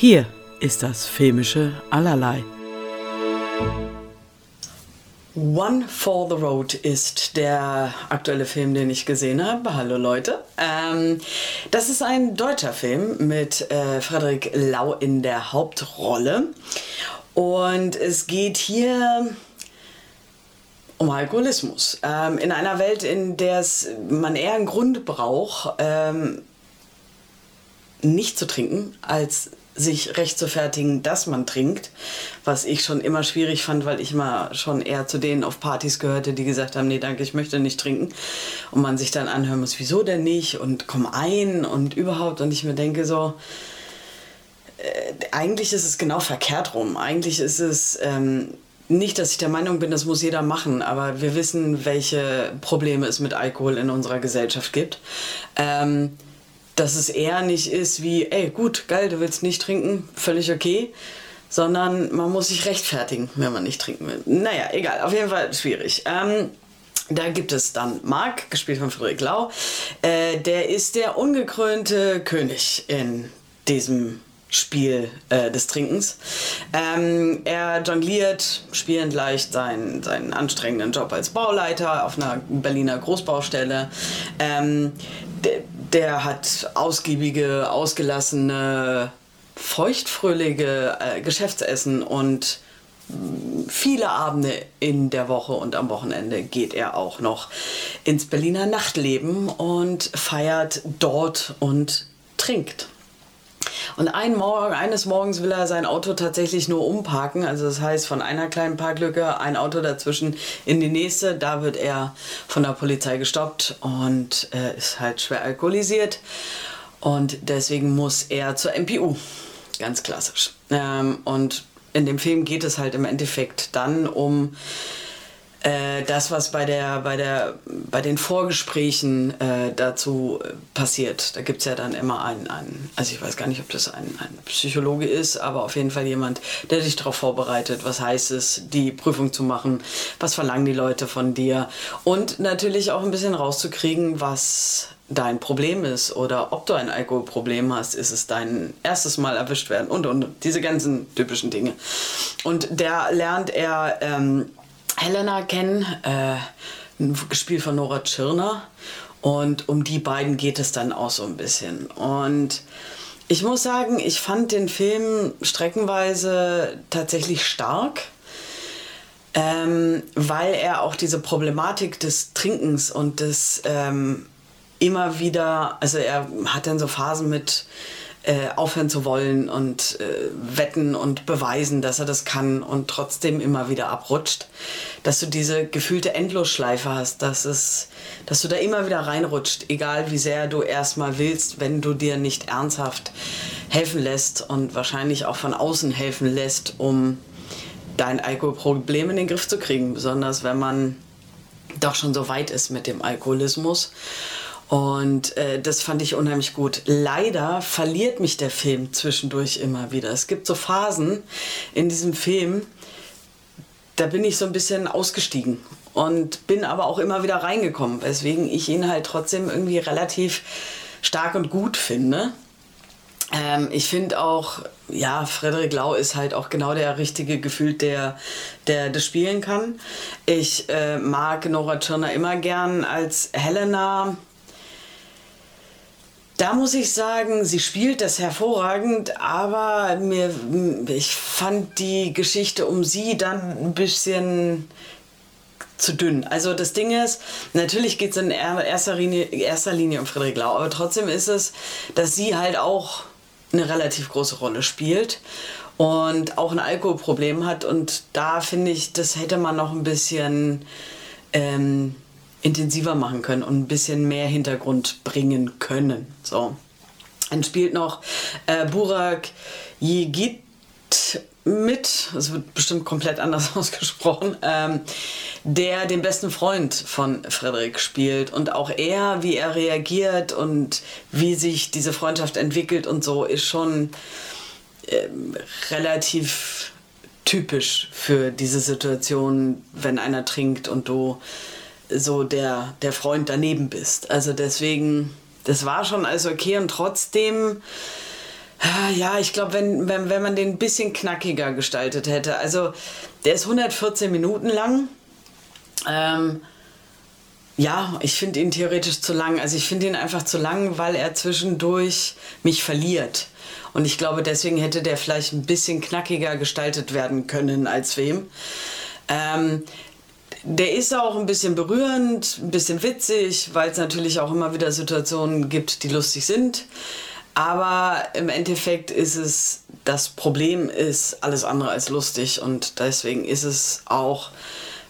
Hier ist das filmische Allerlei. One for the Road ist der aktuelle Film, den ich gesehen habe. Hallo Leute. Ähm, das ist ein deutscher Film mit äh, Frederik Lau in der Hauptrolle. Und es geht hier um Alkoholismus. Ähm, in einer Welt, in der man eher einen Grund braucht, ähm, nicht zu trinken, als sich recht zu fertigen, dass man trinkt, was ich schon immer schwierig fand, weil ich mal schon eher zu denen auf Partys gehörte, die gesagt haben, nee, danke, ich möchte nicht trinken. Und man sich dann anhören muss, wieso denn nicht und komm ein und überhaupt. Und ich mir denke so, äh, eigentlich ist es genau verkehrt rum. Eigentlich ist es ähm, nicht, dass ich der Meinung bin, das muss jeder machen, aber wir wissen, welche Probleme es mit Alkohol in unserer Gesellschaft gibt. Ähm, dass es eher nicht ist wie, ey, gut, geil, du willst nicht trinken, völlig okay, sondern man muss sich rechtfertigen, wenn man nicht trinken will. Naja, egal, auf jeden Fall schwierig. Ähm, da gibt es dann Marc, gespielt von Friedrich Lau. Äh, der ist der ungekrönte König in diesem Spiel äh, des Trinkens. Ähm, er jongliert spielend leicht seinen, seinen anstrengenden Job als Bauleiter auf einer Berliner Großbaustelle. Ähm, der, der hat ausgiebige, ausgelassene, feuchtfröhliche äh, Geschäftsessen und mm, viele Abende in der Woche und am Wochenende geht er auch noch ins Berliner Nachtleben und feiert dort und trinkt. Und ein Morgen, eines Morgens will er sein Auto tatsächlich nur umparken. Also das heißt, von einer kleinen Parklücke ein Auto dazwischen in die nächste. Da wird er von der Polizei gestoppt und äh, ist halt schwer alkoholisiert. Und deswegen muss er zur MPU. Ganz klassisch. Ähm, und in dem Film geht es halt im Endeffekt dann um äh, das, was bei, der, bei, der, bei den Vorgesprächen äh, dazu äh, passiert. Da gibt es ja dann immer einen, einen, also ich weiß gar nicht, ob das ein, ein Psychologe ist, aber auf jeden Fall jemand, der dich darauf vorbereitet, was heißt es, die Prüfung zu machen, was verlangen die Leute von dir und natürlich auch ein bisschen rauszukriegen, was dein Problem ist oder ob du ein Alkoholproblem hast, ist es dein erstes Mal erwischt werden und und diese ganzen typischen Dinge. Und der lernt er ähm, Helena kennen, äh, gespielt von Nora Tschirner. Und um die beiden geht es dann auch so ein bisschen. Und ich muss sagen, ich fand den Film streckenweise tatsächlich stark, ähm, weil er auch diese Problematik des Trinkens und des ähm, immer wieder, also er hat dann so Phasen mit äh, aufhören zu wollen und äh, wetten und beweisen, dass er das kann und trotzdem immer wieder abrutscht. Dass du diese gefühlte Endlosschleife hast, dass, es, dass du da immer wieder reinrutscht, egal wie sehr du erstmal willst, wenn du dir nicht ernsthaft helfen lässt und wahrscheinlich auch von außen helfen lässt, um dein Alkoholproblem in den Griff zu kriegen, besonders wenn man doch schon so weit ist mit dem Alkoholismus. Und äh, das fand ich unheimlich gut. Leider verliert mich der Film zwischendurch immer wieder. Es gibt so Phasen in diesem Film, da bin ich so ein bisschen ausgestiegen und bin aber auch immer wieder reingekommen, weswegen ich ihn halt trotzdem irgendwie relativ stark und gut finde. Ähm, ich finde auch, ja, Frederik Lau ist halt auch genau der richtige Gefühl, der, der das spielen kann. Ich äh, mag Nora Tschirner immer gern als Helena da muss ich sagen, sie spielt das hervorragend, aber mir, ich fand die Geschichte um sie dann ein bisschen zu dünn. Also das Ding ist, natürlich geht es in erster Linie, erster Linie um Friedrich Lau, aber trotzdem ist es, dass sie halt auch eine relativ große Rolle spielt und auch ein Alkoholproblem hat und da finde ich, das hätte man noch ein bisschen ähm, intensiver machen können und ein bisschen mehr Hintergrund bringen können. So. Dann spielt noch äh, Burak Yigit mit, es wird bestimmt komplett anders ausgesprochen, ähm, der den besten Freund von Frederik spielt. Und auch er, wie er reagiert und wie sich diese Freundschaft entwickelt und so, ist schon äh, relativ typisch für diese Situation, wenn einer trinkt und du so der, der Freund daneben bist. Also deswegen, das war schon alles okay und trotzdem Ah, ja, ich glaube, wenn, wenn, wenn man den ein bisschen knackiger gestaltet hätte. Also, der ist 114 Minuten lang. Ähm, ja, ich finde ihn theoretisch zu lang. Also ich finde ihn einfach zu lang, weil er zwischendurch mich verliert. Und ich glaube, deswegen hätte der vielleicht ein bisschen knackiger gestaltet werden können als wem. Ähm, der ist auch ein bisschen berührend, ein bisschen witzig, weil es natürlich auch immer wieder Situationen gibt, die lustig sind. Aber im Endeffekt ist es, das Problem ist alles andere als lustig und deswegen ist es auch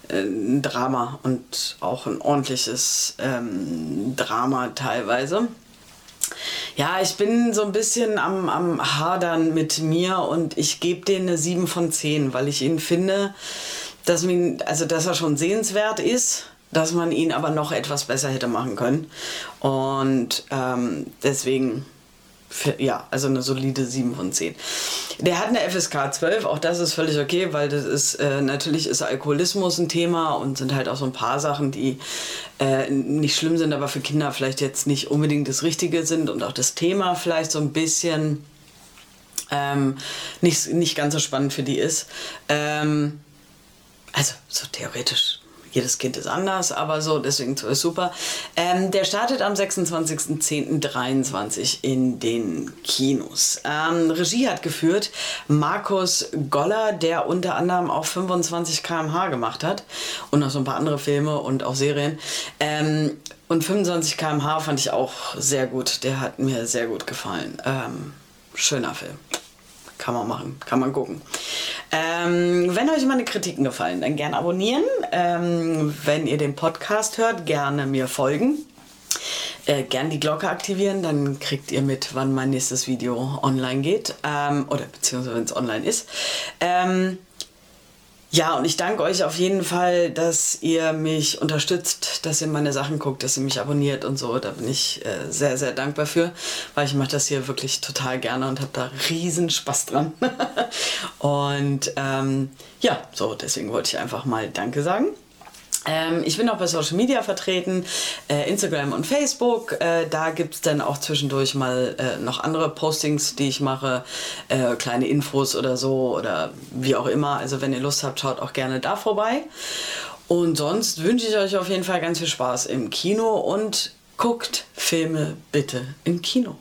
äh, ein Drama und auch ein ordentliches ähm, Drama teilweise. Ja, ich bin so ein bisschen am, am Hadern mit mir und ich gebe denen eine 7 von 10, weil ich ihn finde, dass, man, also dass er schon sehenswert ist, dass man ihn aber noch etwas besser hätte machen können. Und ähm, deswegen ja, also eine solide 7 von 10. Der hat eine FSK 12, auch das ist völlig okay, weil das ist, äh, natürlich ist Alkoholismus ein Thema und sind halt auch so ein paar Sachen, die äh, nicht schlimm sind, aber für Kinder vielleicht jetzt nicht unbedingt das Richtige sind und auch das Thema vielleicht so ein bisschen ähm, nicht, nicht ganz so spannend für die ist. Ähm, also so theoretisch jedes Kind ist anders, aber so, deswegen ist super. Ähm, der startet am 26.10.23 in den Kinos. Ähm, Regie hat geführt Markus Goller, der unter anderem auch 25 km/h gemacht hat und noch so ein paar andere Filme und auch Serien. Ähm, und 25 km/h fand ich auch sehr gut. Der hat mir sehr gut gefallen. Ähm, schöner Film. Kann man machen, kann man gucken. Ähm, wenn euch meine Kritiken gefallen, dann gerne abonnieren. Ähm, wenn ihr den Podcast hört, gerne mir folgen. Äh, gern die Glocke aktivieren, dann kriegt ihr mit, wann mein nächstes Video online geht. Ähm, oder beziehungsweise wenn es online ist. Ähm, ja, und ich danke euch auf jeden Fall, dass ihr mich unterstützt, dass ihr meine Sachen guckt, dass ihr mich abonniert und so. Da bin ich äh, sehr, sehr dankbar für, weil ich mache das hier wirklich total gerne und habe da riesen Spaß dran. und ähm, ja, so, deswegen wollte ich einfach mal Danke sagen. Ähm, ich bin auch bei Social Media vertreten, äh, Instagram und Facebook. Äh, da gibt es dann auch zwischendurch mal äh, noch andere Postings, die ich mache, äh, kleine Infos oder so oder wie auch immer. Also wenn ihr Lust habt, schaut auch gerne da vorbei. Und sonst wünsche ich euch auf jeden Fall ganz viel Spaß im Kino und guckt Filme bitte im Kino.